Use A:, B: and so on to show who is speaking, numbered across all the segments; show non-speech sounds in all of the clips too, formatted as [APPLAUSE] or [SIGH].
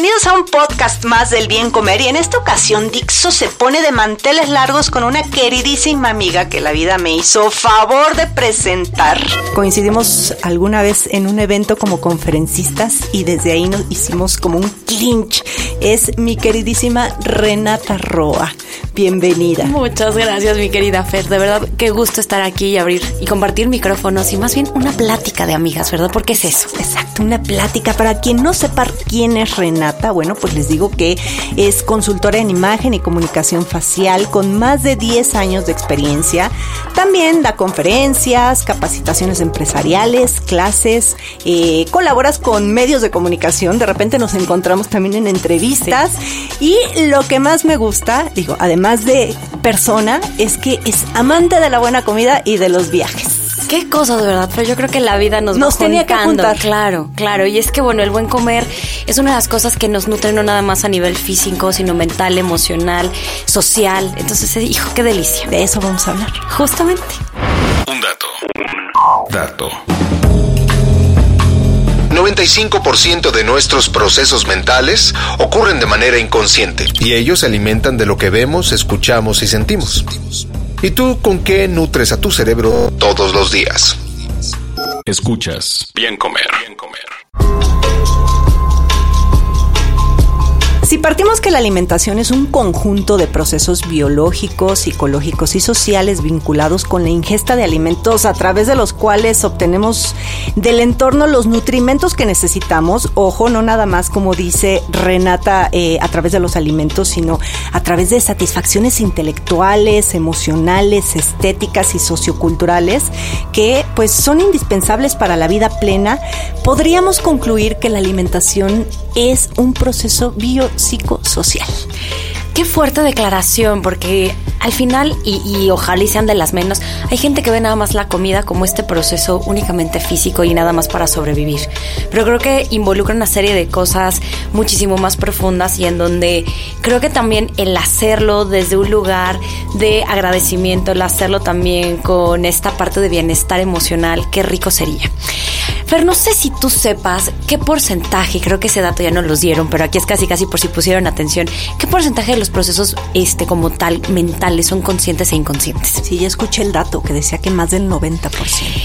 A: Bienvenidos a un podcast más del bien comer y en esta ocasión Dixo se pone de manteles largos con una queridísima amiga que la vida me hizo favor de presentar. Coincidimos alguna vez en un evento como conferencistas y desde ahí nos hicimos como un clinch. Es mi queridísima Renata Roa. Bienvenida.
B: Muchas gracias, mi querida Fer. De verdad, qué gusto estar aquí y abrir y compartir micrófonos y más bien una plática de amigas, ¿verdad? Porque es eso.
A: Exacto, una plática. Para quien no sepa quién es Renata, bueno, pues les digo que es consultora en imagen y comunicación facial con más de 10 años de experiencia. También da conferencias, capacitaciones empresariales, clases, eh, colaboras con medios de comunicación. De repente nos encontramos también en entrevistas. Y lo que más me gusta, digo, además de persona, es que es amante de la buena comida y de los viajes.
B: Qué cosa de verdad, pero yo creo que la vida nos,
A: Nos
B: va
A: tenía que juntar.
B: Claro, claro. Y es que bueno, el buen comer es una de las cosas que nos nutren no nada más a nivel físico, sino mental, emocional, social. Entonces, eh, hijo, qué delicia.
A: De eso vamos a hablar.
B: Justamente.
C: Un dato. Dato. 95% de nuestros procesos mentales ocurren de manera inconsciente y ellos se alimentan de lo que vemos, escuchamos y sentimos. ¿Y tú con qué nutres a tu cerebro todos los días? Escuchas. Bien comer. Bien
A: partimos que la alimentación es un conjunto de procesos biológicos, psicológicos y sociales vinculados con la ingesta de alimentos a través de los cuales obtenemos del entorno los nutrimentos que necesitamos, ojo, no nada más como dice Renata eh, a través de los alimentos, sino a través de satisfacciones intelectuales, emocionales, estéticas y socioculturales que pues son indispensables para la vida plena, podríamos concluir que la alimentación es un proceso biopsicosocial.
B: Qué fuerte declaración, porque al final, y, y ojalá y sean de las menos, hay gente que ve nada más la comida como este proceso únicamente físico y nada más para sobrevivir. Pero creo que involucra una serie de cosas muchísimo más profundas y en donde creo que también el hacerlo desde un lugar de agradecimiento, el hacerlo también con esta parte de bienestar emocional, qué rico sería. Fer, no sé si tú sepas qué porcentaje, creo que ese dato ya no los dieron, pero aquí es casi casi por si pusieron atención, qué porcentaje de los procesos este como tal mentales son conscientes e inconscientes.
A: Sí, ya escuché el dato que decía que más del 90%.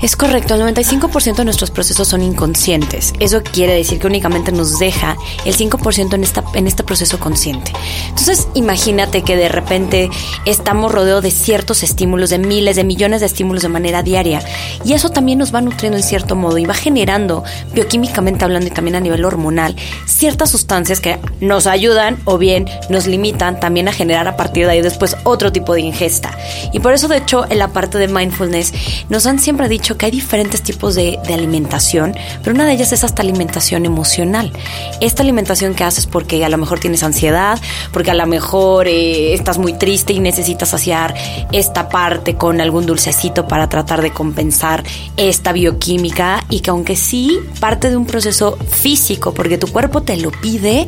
B: Es correcto, el 95% de nuestros procesos son inconscientes. Eso quiere decir que únicamente nos deja el 5% en, esta, en este proceso consciente. Entonces, imagínate que de repente estamos rodeados de ciertos estímulos, de miles, de millones de estímulos de manera diaria. Y eso también nos va nutriendo en cierto modo y va generando, bioquímicamente hablando y también a nivel hormonal, ciertas sustancias que nos ayudan o bien nos limitan también a generar a partir de ahí después otro tipo de ingesta. Y por eso, de hecho, en la parte de mindfulness nos han siempre dicho que hay diferentes tipos de, alimentación, pero una de ellas es hasta alimentación emocional. Esta alimentación que haces porque a lo mejor tienes ansiedad, porque a lo mejor eh, estás muy triste y necesitas saciar esta parte con algún dulcecito para tratar de compensar esta bioquímica y que aunque sí parte de un proceso físico, porque tu cuerpo te lo pide,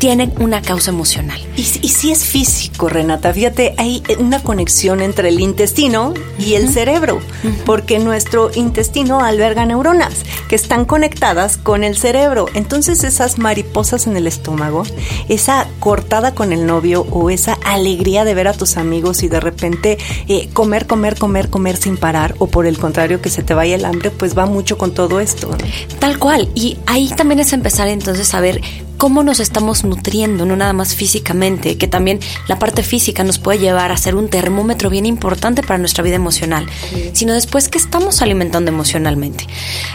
B: tienen una causa emocional.
A: Y, y si es físico, Renata, fíjate, hay una conexión entre el intestino y el cerebro, porque nuestro intestino alberga neuronas que están conectadas con el cerebro. Entonces esas mariposas en el estómago, esa cortada con el novio o esa alegría de ver a tus amigos y de repente eh, comer, comer, comer, comer sin parar, o por el contrario que se te vaya el hambre, pues va mucho con todo esto. ¿no?
B: Tal cual. Y ahí también es empezar entonces a ver cómo nos estamos nutriendo, no nada más físicamente, que también la parte física nos puede llevar a ser un termómetro bien importante para nuestra vida emocional, sino después que estamos alimentando emocionalmente.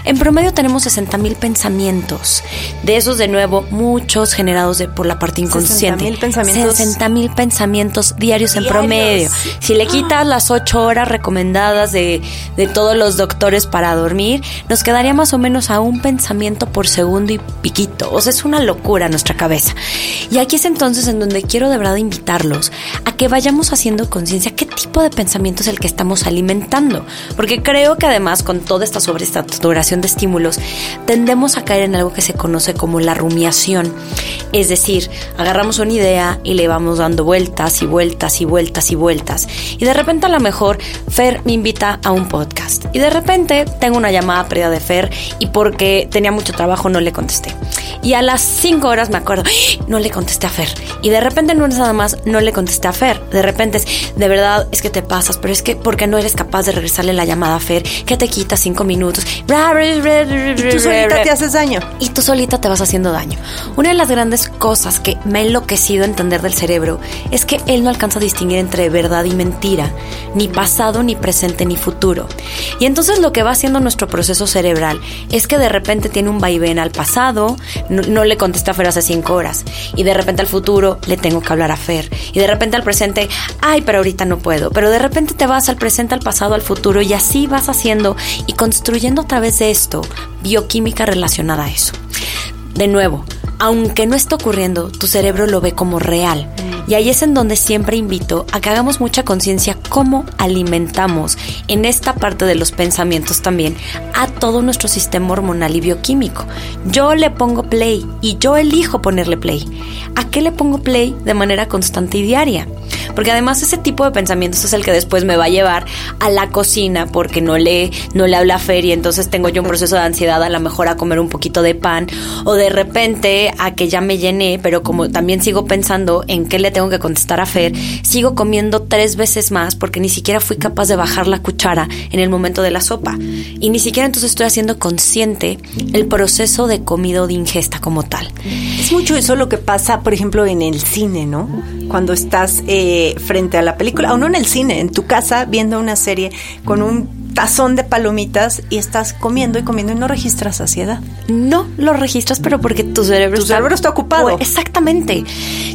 B: En promedio tenemos 60 mil pensamientos, de esos de nuevo muchos generados por la parte inconsciente.
A: 60 mil pensamientos.
B: 60 mil pensamientos diarios, en promedio. Si le quitas las 8 horas recomendadas de, de todos los doctores para dormir, nos quedaría más o menos a un pensamiento por segundo y piquito. O sea, es una locura nuestra cabeza. Y aquí es entonces en donde quiero de verdad invitarlos a que vayamos haciendo conciencia qué tipo de pensamiento es el que estamos alimentando. Porque creo que además con toda esta sobresaturación de estímulos, tendemos a caer en algo que se conoce como la rumiación. Es decir, agarramos una idea y le vamos dando vueltas y vueltas y vueltas y vueltas. Y de repente a lo mejor Fer me invita a un podcast. Y de repente tengo una llamada perdida de Fer y porque tenía mucho trabajo no le contesté. Y a las 5 horas me acuerdo, no le contesté a Fer. Y de repente no es nada más, no le contesté a Fer. De repente es, de verdad, es que te pasas, pero es que porque no eres capaz de regresarle la llamada a Fer, que te quita cinco minutos.
A: Y tú solita te haces daño.
B: Y tú solita te vas haciendo daño. Una de las grandes cosas que me ha enloquecido entender del cerebro es que él no alcanza a distinguir entre verdad y mentira, ni pasado, ni presente, ni futuro. Y entonces lo que va haciendo nuestro proceso cerebral es que de repente tiene un vaivén al pasado, no, le contesta a Fer hace cinco horas, y de repente al futuro le tengo que hablar a Fer, y de repente al presente, ay, pero ahorita no puedo, pero de repente te vas al presente, al pasado, al futuro, y así vas haciendo y construyendo a través de esto bioquímica relacionada a eso. De nuevo, aunque no esté ocurriendo, tu cerebro lo ve como real. Y ahí es en donde siempre invito a que hagamos mucha conciencia cómo alimentamos en esta parte de los pensamientos también todo nuestro sistema hormonal y bioquímico. Yo le pongo play y yo elijo ponerle play. ¿A qué le pongo play de manera constante y diaria? Porque además ese tipo de pensamientos es el que después me va a llevar a la cocina porque no le, no le habla a Fer y entonces tengo yo un proceso de ansiedad a lo mejor a comer un poquito de pan o de repente a que ya me llené, pero como también sigo pensando en qué le tengo que contestar a Fer, sigo comiendo tres veces más porque ni siquiera fui capaz de bajar la cuchara en el momento de la sopa. Y ni siquiera entonces estoy haciendo consciente el proceso de comida o de ingesta como tal.
A: Es mucho eso lo que pasa, por ejemplo, en el cine, ¿no? Cuando estás eh, frente a la película, o no en el cine, en tu casa viendo una serie con un tazón de palomitas y estás comiendo y comiendo y no registras saciedad.
B: No lo registras, pero porque tu cerebro,
A: tu
B: está,
A: cerebro está ocupado.
B: Exactamente.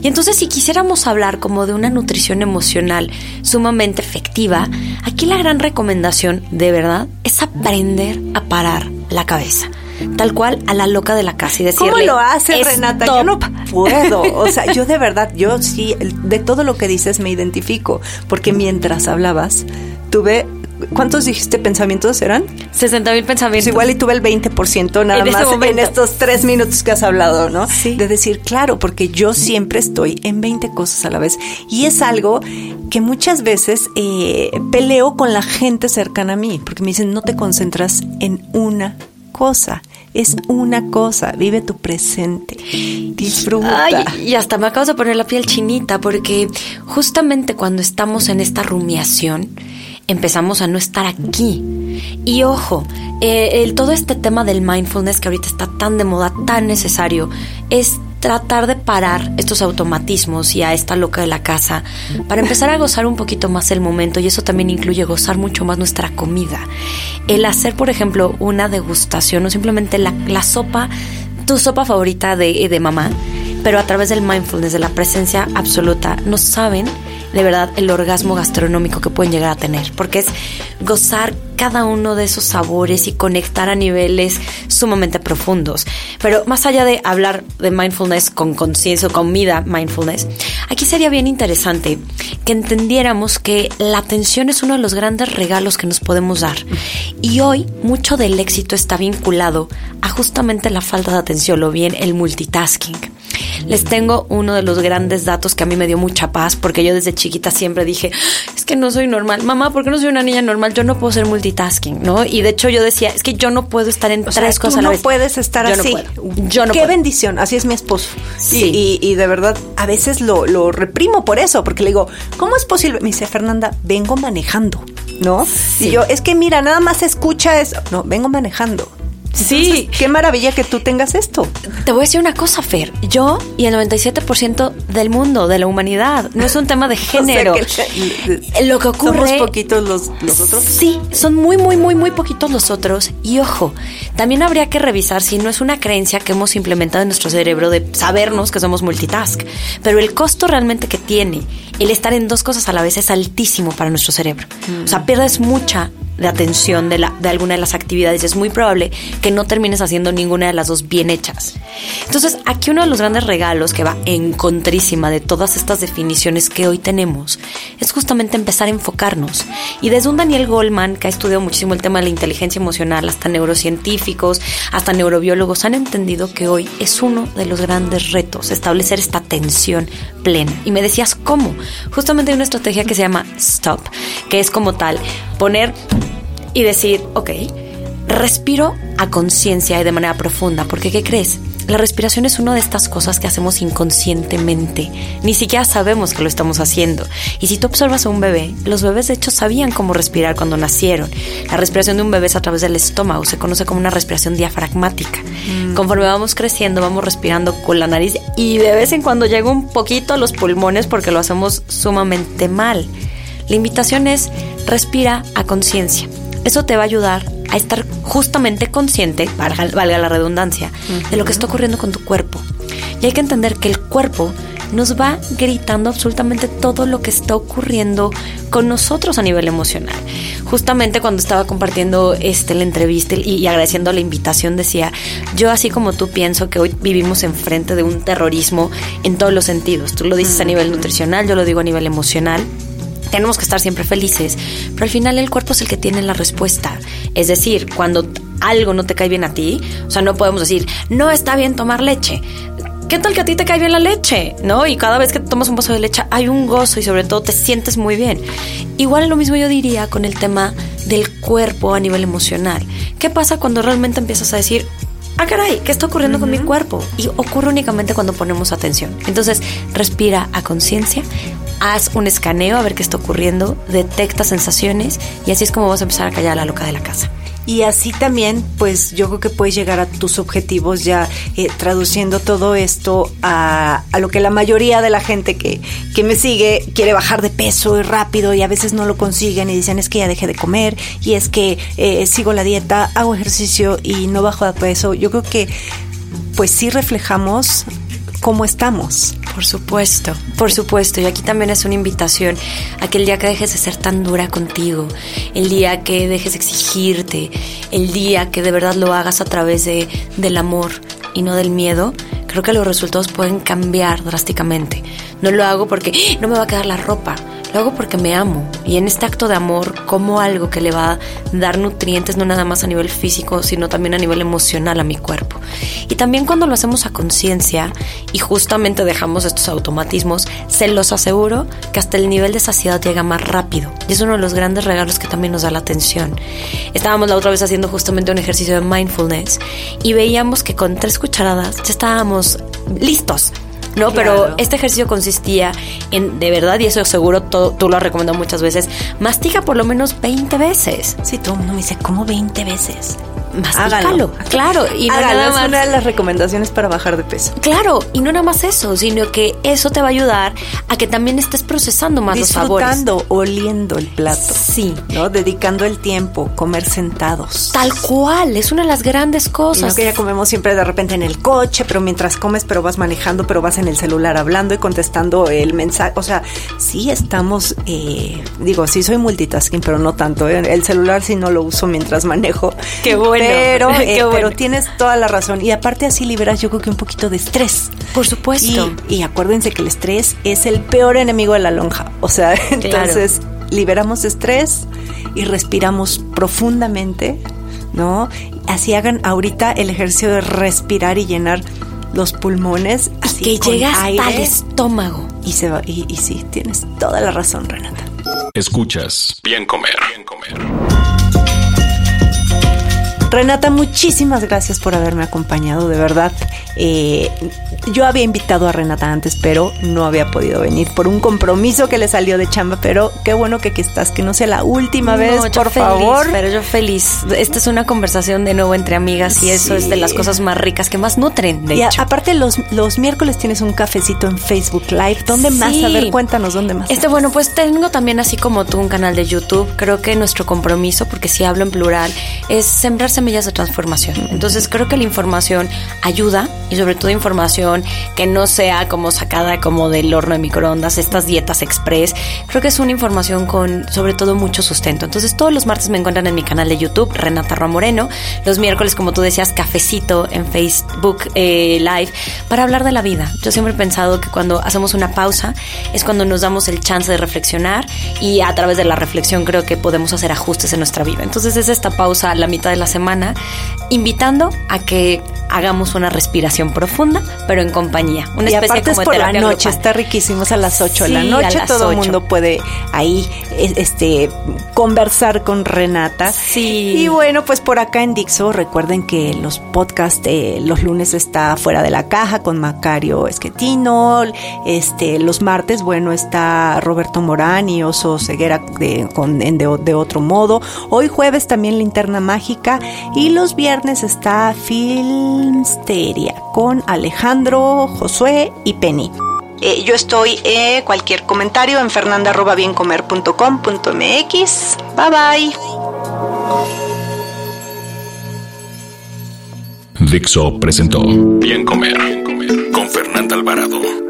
B: Y entonces si quisiéramos hablar como de una nutrición emocional sumamente efectiva, aquí la gran recomendación, de verdad, es aprender a parar la cabeza tal cual a la loca de la casa y decirle
A: ¿Cómo lo hace Renata? Yo no puedo, o sea, yo de verdad, yo sí de todo lo que dices me identifico, porque mientras hablabas tuve ¿Cuántos dijiste pensamientos eran?
B: 60 mil pensamientos.
A: Pues igual y tuve el 20% nada más en estos tres minutos que has hablado, ¿no? Sí. De decir, claro, porque yo siempre estoy en 20 cosas a la vez. Y es algo que muchas veces eh, peleo con la gente cercana a mí, porque me dicen, no te concentras en una cosa. Es una cosa, vive tu presente, disfruta.
B: Ay, y hasta me acabas de poner la piel chinita, porque justamente cuando estamos en esta rumiación, empezamos a no estar aquí. Y ojo, eh, todo este tema del mindfulness que ahorita está tan de moda, tan necesario, es tratar de parar estos automatismos y a esta loca de la casa para empezar a gozar un poquito más el momento y eso también incluye gozar mucho más nuestra comida. El hacer, por ejemplo, una degustación o simplemente la, la sopa, tu sopa favorita de, de mamá, pero a través del mindfulness, de la presencia absoluta, no saben de verdad el orgasmo gastronómico que pueden llegar a tener, porque es gozar cada uno de esos sabores y conectar a niveles sumamente profundos. Pero más allá de hablar de mindfulness con conciencia o comida mindfulness, aquí sería bien interesante que entendiéramos que la atención es uno de los grandes regalos que nos podemos dar. Y hoy mucho del éxito está vinculado a justamente la falta de atención o bien el multitasking. Les tengo uno de los grandes datos que a mí me dio mucha paz porque yo desde chiquita siempre dije, es que no soy normal. Mamá, ¿por qué no soy una niña normal? Yo no puedo ser multitasking, ¿no? Y de hecho yo decía, es que yo no puedo estar en tres cosas a la
A: no puedes estar
B: Yo
A: así.
B: no puedo. Yo no
A: Qué
B: puedo.
A: bendición, así es mi esposo.
B: Sí.
A: Y, y- y de verdad, a veces lo, lo reprimo por eso, porque le digo, ¿cómo es posible? Me dice, Fernanda, vengo manejando, ¿no? Y yo, es que mira, nada más escucha eso. No, vengo manejando. Sí. qué maravilla que tú tengas esto.
B: Te voy a decir una cosa, Fer. Yo y el 97% del mundo, de la humanidad, no es un tema de [LAUGHS] género. Lo que ocurre.
A: ¿Somos poquitos los, los otros?
B: Sí, son muy, muy, muy, muy poquitos los otros. Y ojo, también habría que revisar si no es una creencia que hemos implementado en nuestro cerebro de sabernos que somos multitask. Pero el costo realmente que tiene el estar en dos cosas a la vez es altísimo para nuestro cerebro. O sea, pierdes mucha de atención de, la, de alguna de las actividades. Es muy probable que no termines haciendo ninguna de las dos bien hechas. Entonces, aquí uno de los grandes regalos que va en contrísima de todas estas definiciones que hoy tenemos es justamente empezar a enfocarnos. Y desde un Daniel Goldman, que ha estudiado muchísimo el tema de la inteligencia emocional, hasta neurocientíficos, hasta neurobiólogos, han entendido que hoy es uno de los grandes retos, establecer esta atención plena. Y me decías, ¿cómo? Justamente hay una estrategia que se llama STOP, que es como tal, poner y decir, ok, respiro a conciencia y de manera profunda, porque ¿qué crees? La respiración es una de estas cosas que hacemos inconscientemente. Ni siquiera sabemos que lo estamos haciendo. Y si tú observas a un bebé, los bebés de hecho sabían cómo respirar cuando nacieron. La respiración de un bebé es a través del estómago, se conoce como una respiración diafragmática. Mm. Conforme vamos creciendo, vamos respirando con la nariz y de vez en cuando llega un poquito a los pulmones porque lo hacemos sumamente mal. La invitación es respira a conciencia. Eso te va a ayudar a estar justamente consciente, valga, la redundancia, de lo que está ocurriendo con tu cuerpo. Y hay que entender que el cuerpo nos va gritando absolutamente todo lo que está ocurriendo con nosotros a nivel emocional. Justamente cuando estaba compartiendo este la entrevista y, agradeciendo la invitación decía, yo así como tú pienso que hoy vivimos enfrente de un terrorismo en todos los sentidos. Tú lo dices a nivel nutricional, yo lo digo a nivel emocional tenemos que estar siempre felices, pero al final el cuerpo es el que tiene la respuesta. Es decir, cuando algo no te cae bien a ti, o sea, no podemos decir, no está bien tomar leche. ¿Qué tal que a ti te cae bien la leche? ¿No? Y cada vez que tomas un vaso de leche hay un gozo y sobre todo te sientes muy bien. Igual lo mismo yo diría con el tema del cuerpo a nivel emocional. ¿Qué pasa cuando realmente empiezas a decir, ah, caray, ¿qué está ocurriendo con mi cuerpo? Y ocurre únicamente cuando ponemos atención. Entonces, respira a conciencia, haz un escaneo a ver qué está ocurriendo, detecta sensaciones y así es como vas a empezar a callar a la loca de la casa.
A: Y así también, pues yo creo que puedes llegar a tus objetivos ya eh, traduciendo todo esto a, lo que la mayoría de la gente que, que me sigue quiere bajar de peso y rápido y a veces no lo consiguen y dicen es que ya dejé de comer y es que eh, sigo la dieta, hago ejercicio y no bajo de peso. Yo creo que pues sí reflejamos cómo estamos.
B: Por supuesto, por supuesto. Y aquí también es una invitación a que el día que dejes de ser tan dura contigo, el día que dejes de exigirte, el día que de verdad lo hagas a través de, del amor y no del miedo, creo que los resultados pueden cambiar drásticamente. No lo hago porque ¡Ah! no me va a quedar la ropa. Lo hago porque me amo y en este acto de amor como algo que le va a dar nutrientes no nada más a nivel físico, sino también a nivel emocional a mi cuerpo. Y también cuando lo hacemos a conciencia y justamente dejamos estos automatismos, se los aseguro que hasta el nivel de saciedad llega más rápido. Y es uno de los grandes regalos que también nos da la atención. Estábamos la otra vez haciendo justamente un ejercicio de mindfulness y veíamos que con tres cucharadas ya estábamos listos ¿no? Pero este ejercicio consistía en, de verdad, y eso seguro tú lo has recomendado muchas veces, mastica por lo menos 20 veces.
A: Sí, todo el mundo me dice, ¿cómo 20 veces?
B: Mastícalo. Claro,
A: y no nada más. una de las recomendaciones para bajar de peso.
B: Claro, y no nada más eso, sino que eso te va a ayudar a que también estés procesando más los sabores.
A: Disfrutando, oliendo el plato.
B: Sí.
A: ¿No? Dedicando el tiempo, comer sentados.
B: Tal cual, es una de las grandes cosas.
A: no que ya comemos siempre de repente en el coche, pero mientras comes, pero vas manejando, pero vas en el celular hablando y contestando el mensaje. O sea, sí estamos, eh, digo, sí soy multitasking, pero no tanto. ¿eh? El celular sí no lo uso mientras manejo.
B: Qué bueno.
A: Pero, [LAUGHS] eh, pero tienes toda la razón. Y aparte así liberas yo creo que un poquito de estrés.
B: Por supuesto.
A: Y, acuérdense que el estrés es el peor enemigo de la lonja. O sea, [LAUGHS] entonces liberamos estrés y respiramos profundamente, ¿no? Así hagan ahorita el ejercicio de respirar y llenar los pulmones. Así
B: que llega hasta el estómago.
A: Y, se va, y, y sí, tienes toda la razón, Renata.
C: Escuchas. Bien comer. Bien comer
A: Renata, muchísimas gracias por haberme acompañado, de verdad. Eh, yo había invitado a Renata antes, pero no había podido venir por un compromiso que le salió de chamba, pero qué bueno que aquí estás, que no sea la última vez, por favor.
B: Pero yo feliz. Esta es una conversación de nuevo entre amigas y eso es de las cosas más ricas que más nutren, de
A: y
B: hecho.
A: aparte los, los miércoles tienes un cafecito en Facebook Live. ¿Dónde más? A ver, cuéntanos dónde más.
B: Este, bueno, pues tengo también así como tú un canal de YouTube. Creo que nuestro compromiso, porque si hablo en plural, es sembrar semillas de transformación. Entonces creo que la información ayuda y sobre todo información que no sea como sacada como del horno de microondas, estas dietas express. Creo que es una información con sobre todo mucho sustento. Entonces todos los martes me encuentran en mi canal de YouTube, Renata Roa Moreno. Los miércoles, como tú decías, cafecito en Facebook eh, Live para hablar de la vida. Yo siempre he pensado que cuando hacemos una pausa es cuando nos damos el chance de reflexionar y a través de la reflexión creo que podemos hacer ajustes en nuestra vida. Entonces es esta pausa a la mitad de la semana invitando a que hagamos una respiración profunda, pero en compañía. Una
A: y
B: especie
A: aparte
B: como
A: es por la noche,
B: grupal.
A: está riquísimo, es a las 8 de la
B: a
A: noche, todo el
B: 8.
A: mundo puede ahí este conversar con Renata.
B: Sí.
A: Y bueno, pues por acá en Dixo, recuerden que los podcasts de los lunes está fuera de la caja con Macario Esquetino, este los martes, bueno, está Roberto Morán y Oso Ceguera de, con, en de, de otro modo. Hoy jueves también Linterna Mágica y los viernes está Filmsteria con Alejandro, Josué y Penny. Eh, yo estoy, eh, cualquier comentario en fernanda.biencomer.com.mx. Bye bye.
D: Dixo presentó Bien Comer con Fernanda Alvarado.